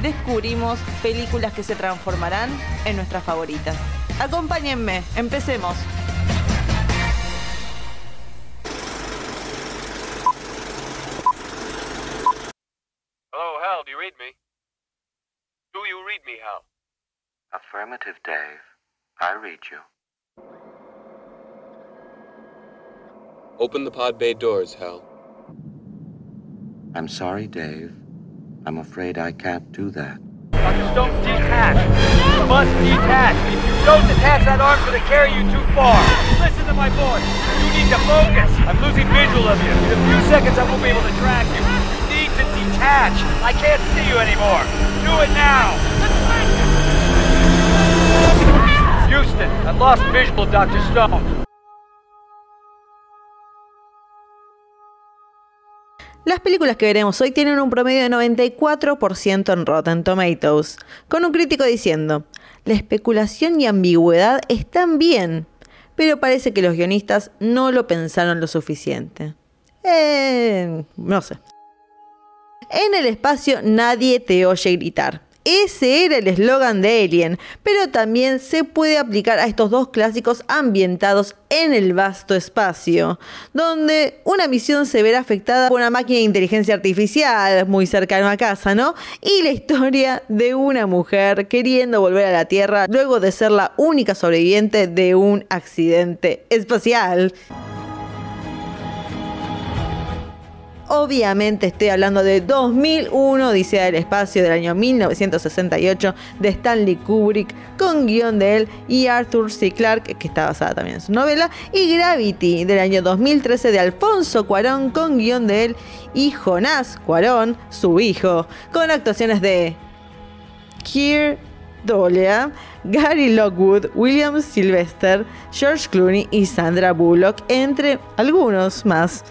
descubrimos películas que se transformarán en nuestras favoritas. Acompáñenme, empecemos. Hello, Hal, do you read me? Do you read me, Hal? Affirmative, Dave. I read you. Open the pod bay doors, Hal. I'm sorry, Dave. I'm afraid I can't do that. Dr. Stone, detach! You must detach! If you don't detach, that arm's gonna carry you too far! Listen to my voice! You need to focus! I'm losing visual of you. In a few seconds, I won't be able to track you. You need to detach! I can't see you anymore! Do it now! Houston, I've lost visual of Dr. Stone. Las películas que veremos hoy tienen un promedio de 94% en Rotten Tomatoes, con un crítico diciendo, la especulación y ambigüedad están bien, pero parece que los guionistas no lo pensaron lo suficiente. Eh, no sé. En el espacio nadie te oye gritar. Ese era el eslogan de Alien, pero también se puede aplicar a estos dos clásicos ambientados en el vasto espacio, donde una misión se verá afectada por una máquina de inteligencia artificial muy cercano a casa, ¿no? Y la historia de una mujer queriendo volver a la Tierra luego de ser la única sobreviviente de un accidente espacial. Obviamente estoy hablando de 2001, Odisea del Espacio del año 1968 de Stanley Kubrick, con guion de él y Arthur C. Clarke, que está basada también en su novela, y Gravity del año 2013 de Alfonso Cuarón, con guion de él y Jonás Cuarón, su hijo, con actuaciones de Keir Dolia, Gary Lockwood, William Sylvester, George Clooney y Sandra Bullock, entre algunos más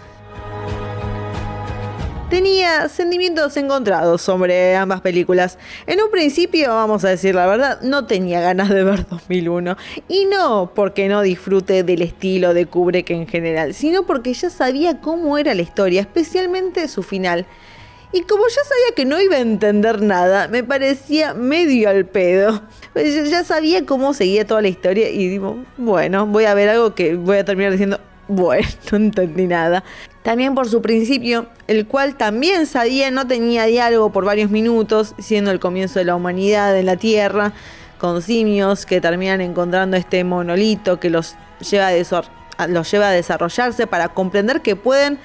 tenía sentimientos encontrados sobre ambas películas. En un principio, vamos a decir la verdad, no tenía ganas de ver 2001. Y no porque no disfrute del estilo de Kubrick en general, sino porque ya sabía cómo era la historia, especialmente su final. Y como ya sabía que no iba a entender nada, me parecía medio al pedo. Pues ya sabía cómo seguía toda la historia y digo, bueno, voy a ver algo que voy a terminar diciendo, bueno, no entendí nada. También por su principio, el cual también sabía no tenía diálogo por varios minutos, siendo el comienzo de la humanidad en la Tierra, con simios que terminan encontrando este monolito que los lleva a, a desarrollarse para comprender que pueden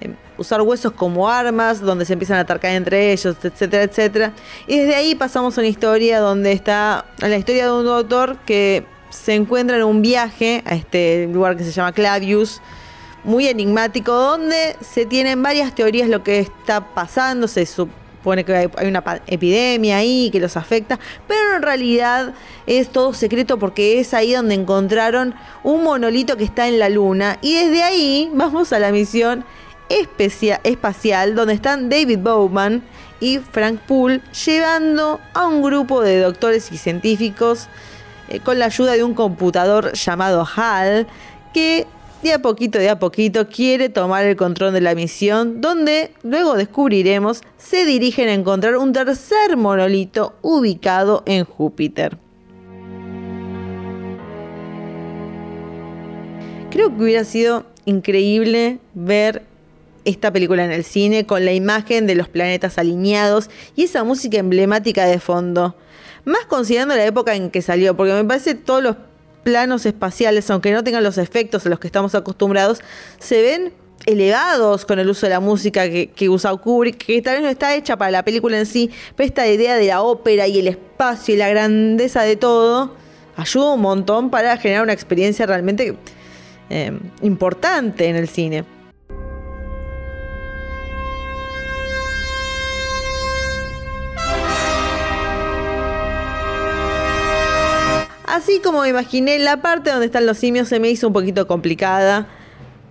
eh, usar huesos como armas, donde se empiezan a atacar entre ellos, etcétera, etcétera. Y desde ahí pasamos a una historia donde está la historia de un doctor que se encuentra en un viaje a este lugar que se llama Clavius, muy enigmático, donde se tienen varias teorías lo que está pasando, se supone que hay una epidemia ahí que los afecta, pero en realidad es todo secreto porque es ahí donde encontraron un monolito que está en la luna. Y desde ahí vamos a la misión espacial donde están David Bowman y Frank Poole llevando a un grupo de doctores y científicos eh, con la ayuda de un computador llamado HAL que de a poquito, de a poquito quiere tomar el control de la misión, donde luego descubriremos se dirigen a encontrar un tercer monolito ubicado en Júpiter. Creo que hubiera sido increíble ver esta película en el cine con la imagen de los planetas alineados y esa música emblemática de fondo. Más considerando la época en que salió, porque me parece todos los planos espaciales, aunque no tengan los efectos a los que estamos acostumbrados, se ven elevados con el uso de la música que, usa Kubrick, que tal vez no está hecha para la película en sí, pero esta idea de la ópera y el espacio y la grandeza de todo ayuda un montón para generar una experiencia realmente eh, importante en el cine. Así como imaginé, la parte donde están los simios se me hizo un poquito complicada,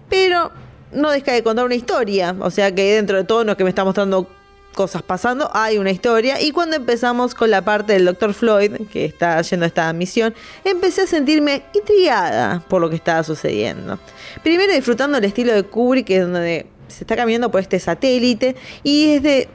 pero no deja de contar una historia. O sea que dentro de todo lo que me está mostrando cosas pasando, hay una historia. Y cuando empezamos con la parte del Dr. Floyd, que está haciendo esta misión, empecé a sentirme intrigada por lo que estaba sucediendo. Primero disfrutando el estilo de Kubrick, que es donde se está caminando por este satélite, y desde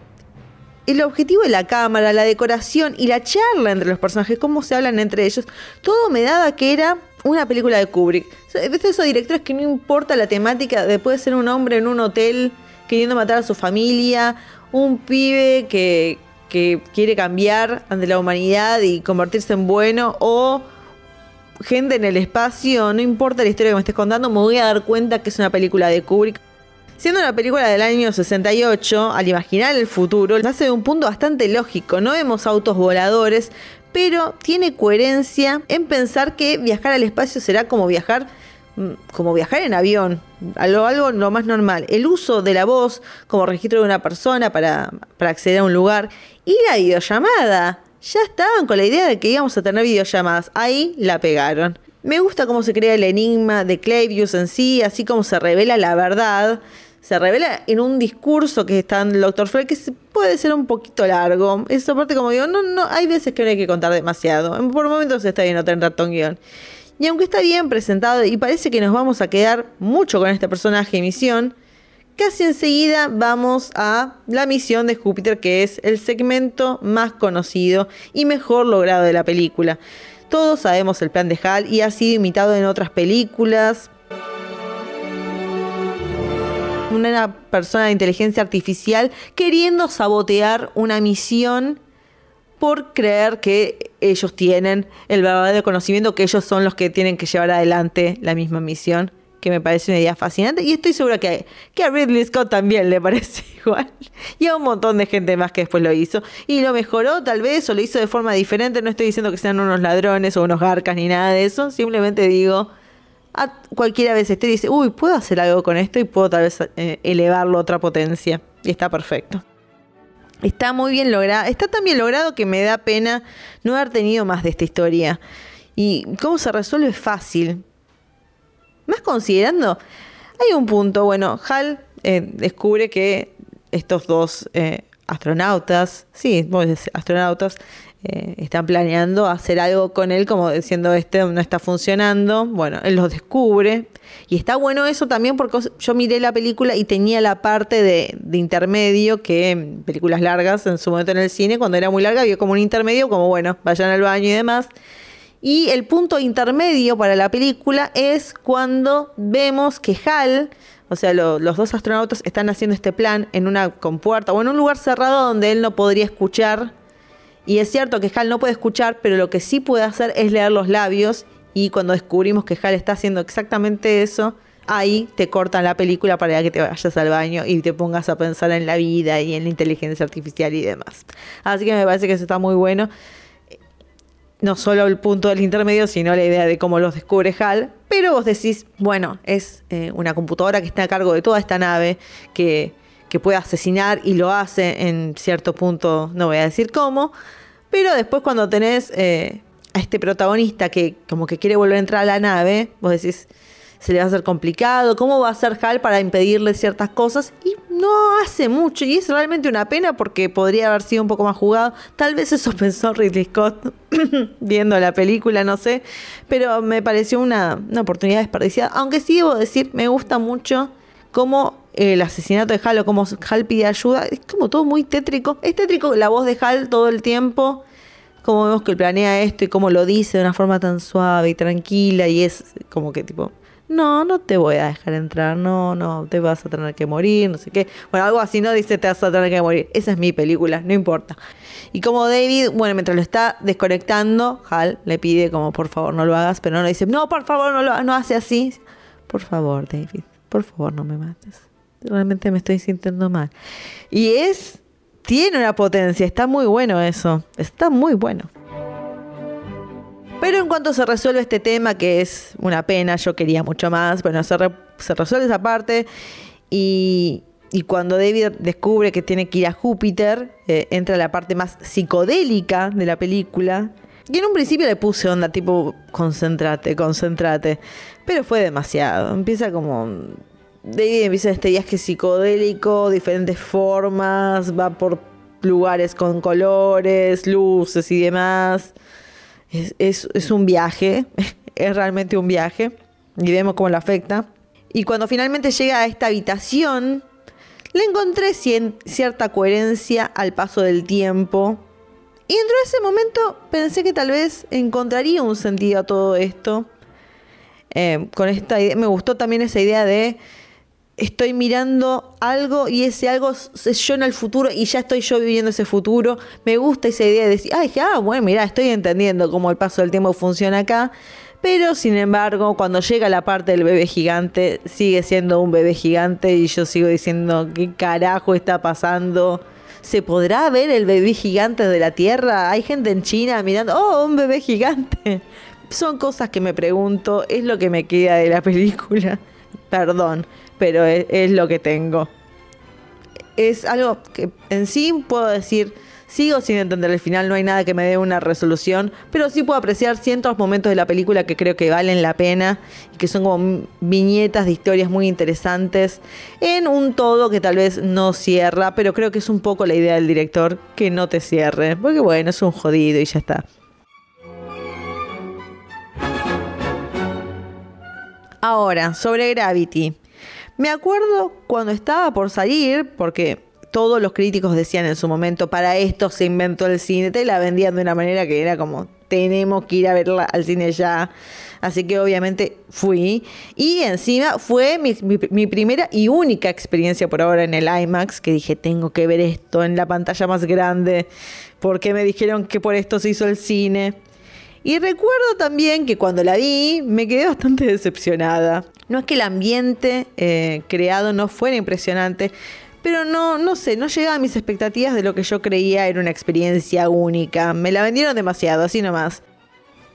el objetivo de la cámara, la decoración y la charla entre los personajes, cómo se hablan entre ellos, todo me daba que era una película de Kubrick. ¿Ves esos directores que no importa la temática, de puede ser un hombre en un hotel queriendo matar a su familia, un pibe que, que quiere cambiar ante la humanidad y convertirse en bueno, o gente en el espacio, no importa la historia que me estés contando, me voy a dar cuenta que es una película de Kubrick. Siendo una película del año 68, al imaginar el futuro, nace de un punto bastante lógico. No vemos autos voladores, pero tiene coherencia en pensar que viajar al espacio será como viajar mm, como viajar en avión, algo, algo lo más normal. El uso de la voz como registro de una persona para, para acceder a un lugar y la videollamada. Ya estaban con la idea de que íbamos a tener videollamadas. Ahí la pegaron. Me gusta cómo se crea el enigma de Clavius en sí, así como se revela la verdad se revela en un discurso que está en el Dr. Freud que puede ser un poquito largo. Esa parte, como digo, no, no, hay veces que no hay que contar demasiado. Por momentos está bien no tener tanto guion. Y aunque está bien presentado y parece que nos vamos a quedar mucho con este personaje y misión, casi enseguida vamos a la misión de Júpiter, que es el segmento más conocido y mejor logrado de la película. Todos sabemos el plan de Hal y ha sido imitado en otras películas, una persona de inteligencia artificial queriendo sabotear una misión por creer que ellos tienen el verdadero conocimiento, que ellos son los que tienen que llevar adelante la misma misión, que me parece una idea fascinante. Y estoy segura que, que a Ridley Scott también le parece igual. Y a un montón de gente más que después lo hizo. Y lo mejoró tal vez, o lo hizo de forma diferente. No estoy diciendo que sean unos ladrones o unos garcas ni nada de eso. Simplemente digo a cualquiera vez esté dice, uy, puedo hacer algo con esto y puedo tal vez eh, elevarlo a otra potencia. Y está perfecto. Está muy bien logrado. Está tan bien logrado que me da pena no haber tenido más de esta historia. Y cómo se resuelve fácil. Más considerando, hay un punto, bueno, Hal eh, descubre que estos dos eh, astronautas, sí, astronautas, eh, están planeando hacer algo con él, como diciendo, este no está funcionando. Bueno, él los descubre. Y está bueno eso también porque yo miré la película y tenía la parte de, intermedio que en películas largas, en su momento en el cine, cuando era muy larga, había como un intermedio, como bueno, vayan al baño y demás. Y el punto intermedio para la película es cuando vemos que Hal, o sea, los dos astronautas están haciendo este plan en una compuerta o en un lugar cerrado donde él no podría escuchar y es cierto que Hal no puede escuchar, pero lo que sí puede hacer es leer los labios. Y cuando descubrimos que Hal está haciendo exactamente eso, ahí te cortan la película para que te vayas al baño y te pongas a pensar en la vida y en la inteligencia artificial y demás. Así que me parece que eso está muy bueno. No solo el punto del intermedio, sino la idea de cómo los descubre Hal. Pero vos decís, bueno, es eh, una computadora que está a cargo de toda esta nave, que que puede asesinar y lo hace en cierto punto, no voy a decir cómo, pero después cuando tenés eh, a este protagonista que como que quiere volver a entrar a la nave, vos decís, se le va a hacer complicado, cómo va a hacer Hal para impedirle ciertas cosas y no hace mucho y es realmente una pena porque podría haber sido un poco más jugado. Tal vez eso pensó Ridley Scott viendo la película, no sé, pero me pareció una, una oportunidad desperdiciada, aunque sí debo decir, me gusta mucho cómo el asesinato de Hal o cómo Hal pide ayuda, es como todo muy tétrico. Es tétrico la voz de Hal todo el tiempo, cómo vemos que planea esto y cómo lo dice de una forma tan suave y tranquila y es como que tipo, no, no te voy a dejar entrar, no, no, te vas a tener que morir, no sé qué. Bueno, algo así, no dice te vas a tener que morir. Esa es mi película, no importa. Y como David, bueno, mientras lo está desconectando, Hal le pide como por favor no lo hagas, pero no le dice, no, por favor no lo no hace así. Por favor, David por favor no me mates. Realmente me estoy sintiendo mal. Y es, tiene una potencia, está muy bueno eso, está muy bueno. Pero en cuanto se resuelve este tema, que es una pena, yo quería mucho más, bueno, se, resuelve esa parte y, cuando David descubre que tiene que ir a Júpiter, eh, entra la parte más psicodélica de la película, Y en un principio le puse onda, tipo, concéntrate, concéntrate. Pero fue demasiado. Empieza como. Ahí empieza este viaje psicodélico, diferentes formas, va por lugares con colores, luces y demás. Es, es- un viaje, es realmente un viaje. Y vemos cómo lo afecta. Y cuando finalmente llega a esta habitación, le encontré cierta coherencia al paso del tiempo. Y dentro de ese momento pensé que tal vez encontraría un sentido a todo esto. Eh, con esta idea, me gustó también esa idea de estoy mirando algo y ese algo es yo en el futuro y ya estoy yo viviendo ese futuro. Me gusta esa idea de decir, ay, ah, bueno, mira, estoy entendiendo cómo el paso del tiempo funciona acá. Pero sin embargo, cuando llega la parte del bebé gigante, sigue siendo un bebé gigante y yo sigo diciendo, ¿qué carajo está pasando? ¿Se podrá ver el bebé gigante de la Tierra? Hay gente en China mirando, oh, un bebé gigante. Son cosas que me pregunto, es lo que me queda de la película. Perdón, pero es, es lo que tengo. Es algo que en sí puedo decir, sigo sin entender el final, no hay nada que me dé una resolución, pero sí puedo apreciar ciertos momentos de la película que creo que valen la pena y que son como viñetas de historias muy interesantes en un todo que tal vez no cierra, pero creo que es un poco la idea del director que no te cierre, porque bueno, es un jodido y ya está. Ahora, sobre Gravity. Me acuerdo cuando estaba por salir, porque todos los críticos decían en su momento, para esto se inventó el cine, te la vendían de una manera que era como, tenemos que ir a verla al cine ya. Así que obviamente fui. Y encima fue mi, mi- primera y única experiencia por ahora en el IMAX, que dije, tengo que ver esto en la pantalla más grande, porque me dijeron que por esto se hizo el cine. Y recuerdo también que cuando la vi me quedé bastante decepcionada. No es que el ambiente eh, creado no fuera impresionante, pero no, no sé, no llegaba a mis expectativas de lo que yo creía era una experiencia única. Me la vendieron demasiado, así nomás.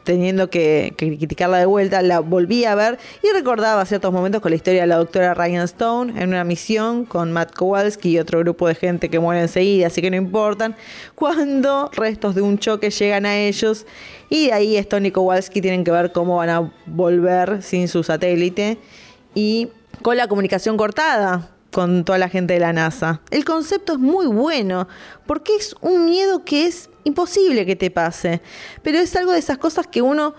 Teniendo que, criticarla de vuelta, la volví a ver y recordaba ciertos momentos con la historia de la doctora Ryan Stone en una misión con Matt Kowalski y otro grupo de gente que muere enseguida, así que no importan. Cuando restos de un choque llegan a ellos y de ahí Stone y Kowalski tienen que ver cómo van a volver sin su satélite y con la comunicación cortada con toda la gente de la NASA. El concepto es muy bueno porque es un miedo que es imposible que te pase, pero es algo de esas cosas que uno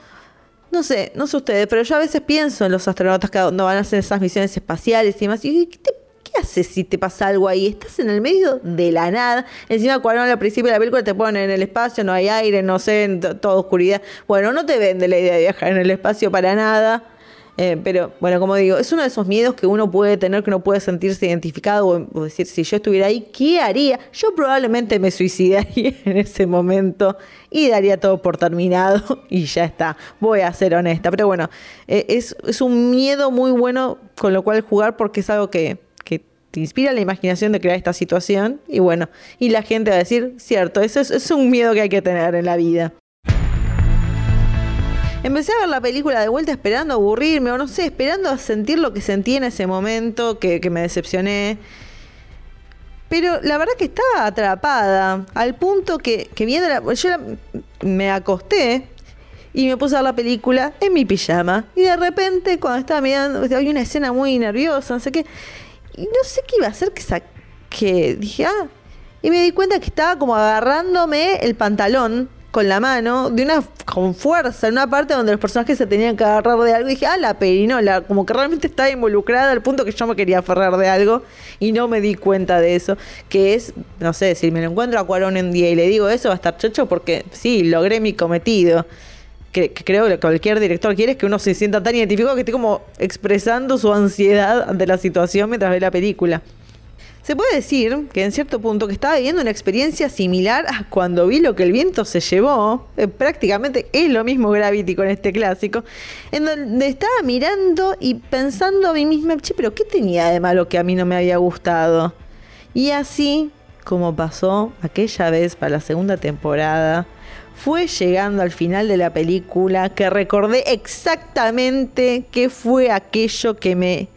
no sé, no sé ustedes, pero yo a veces pienso en los astronautas que cuando van a hacer esas misiones espaciales y demás, y ¿qué, te- qué haces si te pasa algo ahí? Estás en el medio de la nada. Encima, cuando al principio de la película te ponen en el espacio, no hay aire, no sé, en to- toda oscuridad. Bueno, no te vende la idea de viajar en el espacio para nada. Eh, pero bueno, como digo, es uno de esos miedos que uno puede tener, que uno puede sentirse identificado o, decir, si yo estuviera ahí, ¿qué haría? Yo probablemente me suicidaría en ese momento y daría todo por terminado y ya está. Voy a ser honesta. Pero bueno, eh, es, un miedo muy bueno con lo cual jugar porque es algo que, que te inspira la imaginación de crear esta situación y bueno, y la gente va a decir, cierto, eso es, es un miedo que hay que tener en la vida. Empecé a ver la película de vuelta esperando aburrirme, o no sé, esperando a sentir lo que sentí en ese momento, que, que me decepcioné. Pero la verdad que estaba atrapada, al punto que, que viendo la, yo la- me acosté y me puse a ver la película en mi pijama. Y de repente, cuando estaba mirando, había una escena muy nerviosa, no sé qué. Y no sé qué iba a hacer que, sa- que dije, ah. Y me di cuenta que estaba como agarrándome el pantalón con la mano, de una con fuerza, en una parte donde los personajes se tenían que agarrar de algo. Y dije, ah, la perinola, como que realmente estaba involucrada al punto que yo me quería aferrar de algo y no me di cuenta de eso. Que es, no sé, si me lo encuentro a Cuarón un día y le digo eso, va a estar chocho porque sí, logré mi cometido. Que, que creo que cualquier director quiere es que uno se sienta tan identificado que esté como expresando su ansiedad ante la situación mientras ve la película. Se puede decir que en cierto punto que estaba viviendo una experiencia similar a cuando vi lo que el viento se llevó, eh, prácticamente es lo mismo Gravity con este clásico, en donde estaba mirando y pensando a mí misma, che, pero ¿qué tenía de malo que a mí no me había gustado? Y así como pasó aquella vez para la segunda temporada, fue llegando al final de la película que recordé exactamente qué fue aquello que me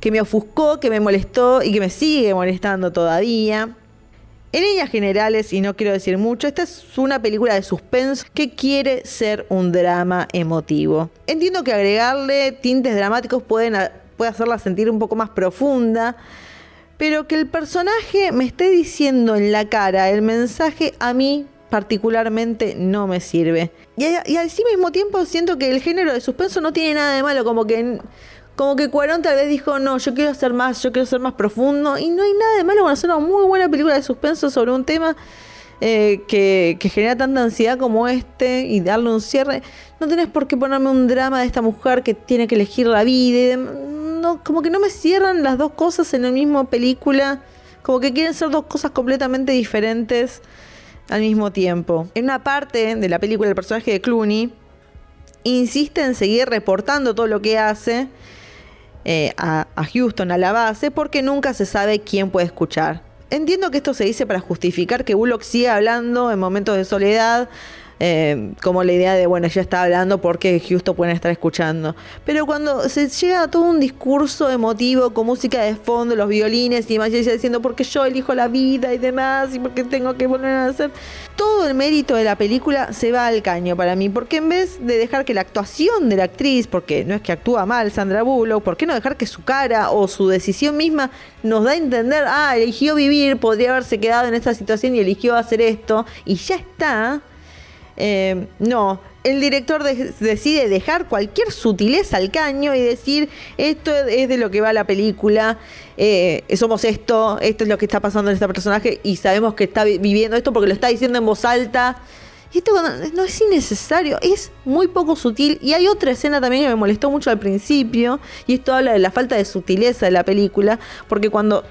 que me ofuscó, que me molestó y que me sigue molestando todavía. En líneas generales, y no quiero decir mucho, esta es una película de suspenso que quiere ser un drama emotivo. Entiendo que agregarle tintes dramáticos pueden, puede hacerla sentir un poco más profunda, pero que el personaje me esté diciendo en la cara el mensaje a mí particularmente no me sirve. Y, y al mismo tiempo siento que el género de suspenso no tiene nada de malo, como que como que Cuarón tal vez dijo, no, yo quiero hacer más, yo quiero ser más profundo. Y no hay nada de malo con hacer una muy buena película de suspenso sobre un tema eh, que, genera tanta ansiedad como este y darle un cierre. No tenés por qué ponerme un drama de esta mujer que tiene que elegir la vida. no, como que no me cierran las dos cosas en la misma película. Como que quieren ser dos cosas completamente diferentes al mismo tiempo. En una parte de la película, el personaje de Clooney insiste en seguir reportando todo lo que hace eh, a, Houston, a la base, porque nunca se sabe quién puede escuchar. Entiendo que esto se dice para justificar que Bullock siga hablando en momentos de soledad, eh, como la idea de, bueno, ya está hablando porque Houston pueden estar escuchando. Pero cuando se llega a todo un discurso emotivo con música de fondo, los violines y demás, y diciendo porque yo elijo la vida y demás, y porque tengo que volver a hacer, todo el mérito de la película se va al caño para mí, porque en vez de dejar que la actuación de la actriz, porque no es que actúa mal Sandra Bullock, ¿por qué no dejar que su cara o su decisión misma nos da a entender, ah, eligió vivir, podría haberse quedado en esta situación y eligió hacer esto, y ya está? Eh, no, el director decide dejar cualquier sutileza al caño y decir esto es de lo que va la película, eh, somos esto, esto es lo que está pasando en este personaje y sabemos que está viviendo esto porque lo está diciendo en voz alta. Y esto no es innecesario, es muy poco sutil. Y hay otra escena también que me molestó mucho al principio, y esto habla de la falta de sutileza de la película, porque cuando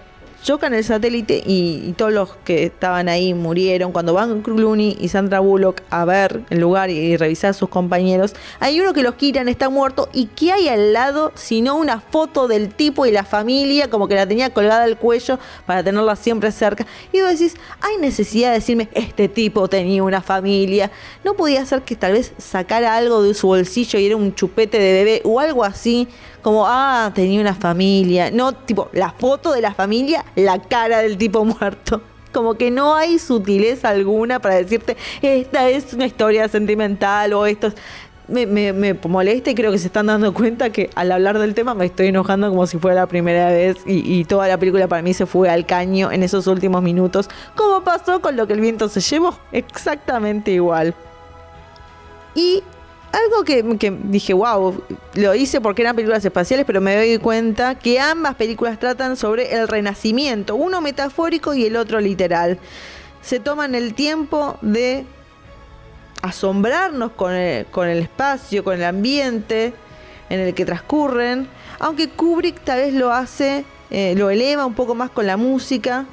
chocan el satélite y, todos los que estaban ahí murieron. Cuando van Clooney y Sandra Bullock a ver el lugar y, revisar a sus compañeros, hay uno que los quitan, está muerto. ¿Y qué hay al lado sino una foto del tipo y la familia, como que la tenía colgada al cuello para tenerla siempre cerca? Y vos decís, hay necesidad de decirme, este tipo tenía una familia. No podía ser que tal vez sacara algo de su bolsillo y era un chupete de bebé o algo así como, ah, tenía una familia. No, tipo, la foto de la familia, la cara del tipo muerto. Como que no hay sutileza alguna para decirte, esta es una historia sentimental o esto Me, me, molesta y creo que se están dando cuenta que al hablar del tema me estoy enojando como si fuera la primera vez y, y, toda la película para mí se fue al caño en esos últimos minutos, como pasó con lo que el viento se llevó, exactamente igual. Y algo que, dije, wow, lo hice porque eran películas espaciales, pero me doy cuenta que ambas películas tratan sobre el renacimiento, uno metafórico y el otro literal. Se toman el tiempo de asombrarnos con el, espacio, con el ambiente en el que transcurren, aunque Kubrick tal vez lo hace, eh, lo eleva un poco más con la música.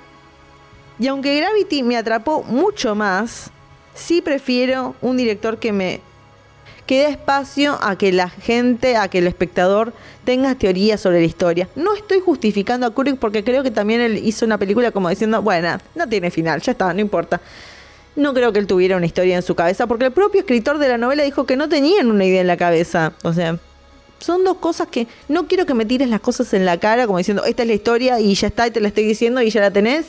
Y aunque Gravity me atrapó mucho más, sí prefiero un director que me queda espacio a que la gente, a que el espectador tenga teorías sobre la historia. No estoy justificando a Kubrick porque creo que también él hizo una película como diciendo, bueno, no tiene final, ya está, no importa. No creo que él tuviera una historia en su cabeza, porque el propio escritor de la novela dijo que no tenían una idea en la cabeza. O sea, son dos cosas que no quiero que me tires las cosas en la cara, como diciendo, esta es la historia y ya está, y te la estoy diciendo y ya la tenés.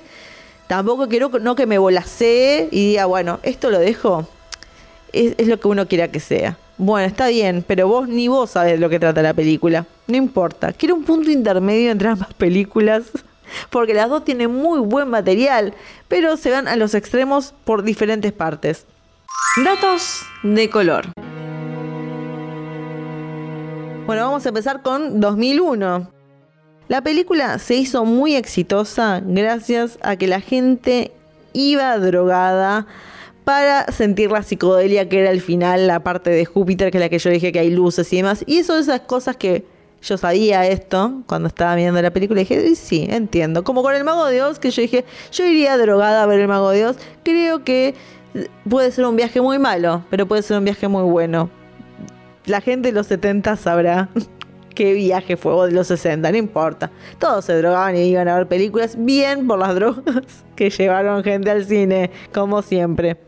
Tampoco quiero no que me volasee y diga, bueno, esto lo dejo. Es lo que uno quiera que sea. Bueno, está bien, pero vos ni vos sabés lo que trata la película. No importa. Quiero un punto intermedio entre ambas películas. Porque las dos tienen muy buen material, pero se van a los extremos por diferentes partes. Datos de color. Bueno, vamos a empezar con 2001. La película se hizo muy exitosa gracias a que la gente iba drogada para sentir la psicodelia que era el final, la parte de Júpiter, que es la que yo dije que hay luces y demás. Y son esas cosas que yo sabía esto cuando estaba viendo la película y dije, sí, entiendo. Como con el Mago de Oz, que yo dije, yo iría drogada a ver el Mago de Oz. Creo que puede ser un viaje muy malo, pero puede ser un viaje muy bueno. La gente de los 70 sabrá qué viaje fue, o de los 60, no importa. Todos se drogaban y iban a ver películas bien por las drogas que llevaron gente al cine, como siempre.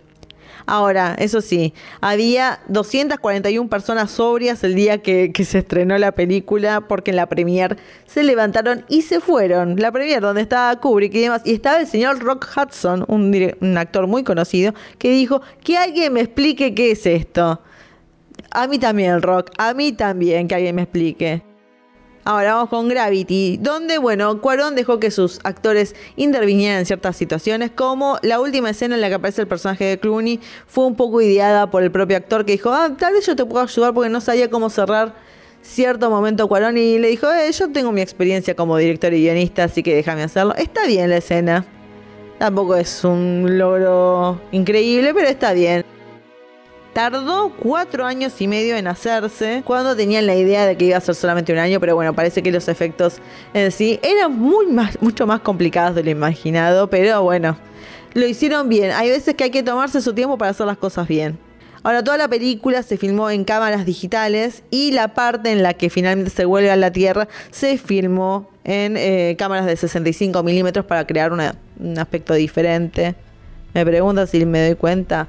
Ahora, eso sí, había 241 personas sobrias el día que, se estrenó la película, porque en la premier se levantaron y se fueron. La premier donde estaba Kubrick y demás, y estaba el señor Rock Hudson, un, un actor muy conocido, que dijo, que alguien me explique qué es esto. A mí también, Rock, a mí también, que alguien me explique. Ahora vamos con Gravity, donde, bueno, Cuarón dejó que sus actores intervinieran en ciertas situaciones, como la última escena en la que aparece el personaje de Clooney fue un poco ideada por el propio actor que dijo, ah, tal vez yo te puedo ayudar porque no sabía cómo cerrar cierto momento Cuarón y le dijo, eh, yo tengo mi experiencia como director y guionista, así que déjame hacerlo. Está bien la escena. Tampoco es un logro increíble, pero está bien. Tardó cuatro años y medio en hacerse cuando tenían la idea de que iba a ser solamente un año, pero bueno, parece que los efectos en sí eran muy más, mucho más complicados de lo imaginado, pero bueno, lo hicieron bien. Hay veces que hay que tomarse su tiempo para hacer las cosas bien. Ahora, toda la película se filmó en cámaras digitales y la parte en la que finalmente se vuelve a la Tierra se filmó en eh, cámaras de 65 milímetros para crear un aspecto diferente. Me pregunta si me doy cuenta.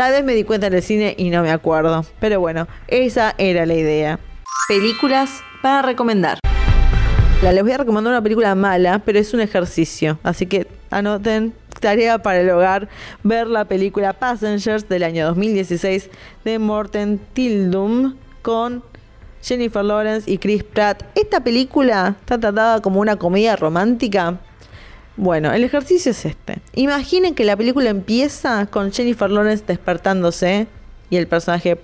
Tal vez me di cuenta en el cine y no me acuerdo. Pero bueno, esa era la idea. Películas para recomendar. La- Les voy a recomendar una película mala, pero es un ejercicio. Así que anoten, tarea para el hogar, ver la película Passengers del año 2016 de Morten Tildum con Jennifer Lawrence y Chris Pratt. Esta película está tratada como una comedia romántica. Bueno, el ejercicio es este. Imaginen que la película empieza con Jennifer Lawrence despertándose y el personaje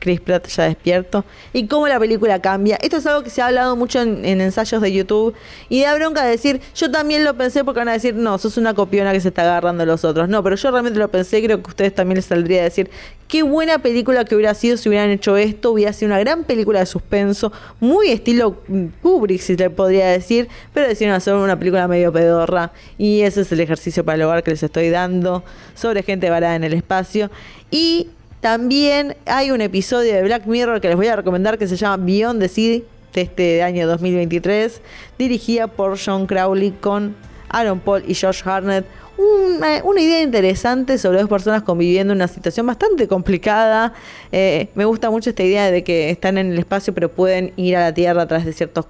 Chris- Pratt ya despierto y cómo la película cambia. Esto es algo que se ha hablado mucho en, en ensayos de YouTube y da bronca decir, yo también lo pensé porque van a decir, no, sos una copiona que se está agarrando a los otros. No, pero yo realmente lo pensé, creo que a ustedes también les saldría a decir, qué buena película que hubiera sido si hubieran hecho esto, hubiera sido una gran película de suspenso, muy estilo Kubrick, si le podría decir, pero decidieron hacer una película medio pedorra y ese es el ejercicio para el hogar que les estoy dando sobre gente varada en el espacio y también hay un episodio de Black Mirror que les voy a recomendar que se llama Beyond the Sea de este año 2023, dirigida por John Crowley con Aaron Paul y Josh Harnett. Una, una idea interesante sobre dos personas conviviendo en una situación bastante complicada. Eh, me gusta mucho esta idea de que están en el espacio pero pueden ir a la Tierra a través de ciertos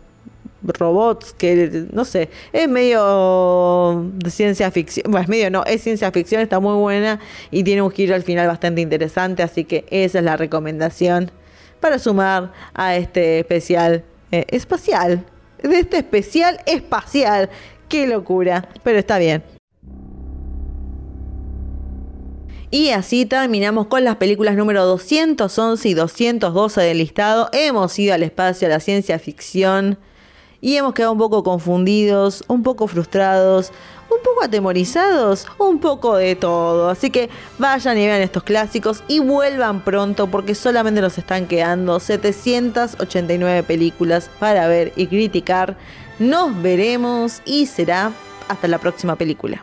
robots que no sé, es medio de ciencia ficción, bueno, es medio no, es ciencia ficción, está muy buena y tiene un giro al final bastante interesante, así que esa es la recomendación para sumar a este especial eh, espacial, de este especial espacial, qué locura, pero está bien. Y así terminamos con las películas número 211 y 212 del listado. Hemos ido al espacio, a la ciencia ficción y hemos quedado un poco confundidos, un poco frustrados, un poco atemorizados, un poco de todo. Así que vayan y vean estos clásicos y vuelvan pronto porque solamente nos están quedando 789 películas para ver y criticar. Nos veremos y será hasta la próxima película.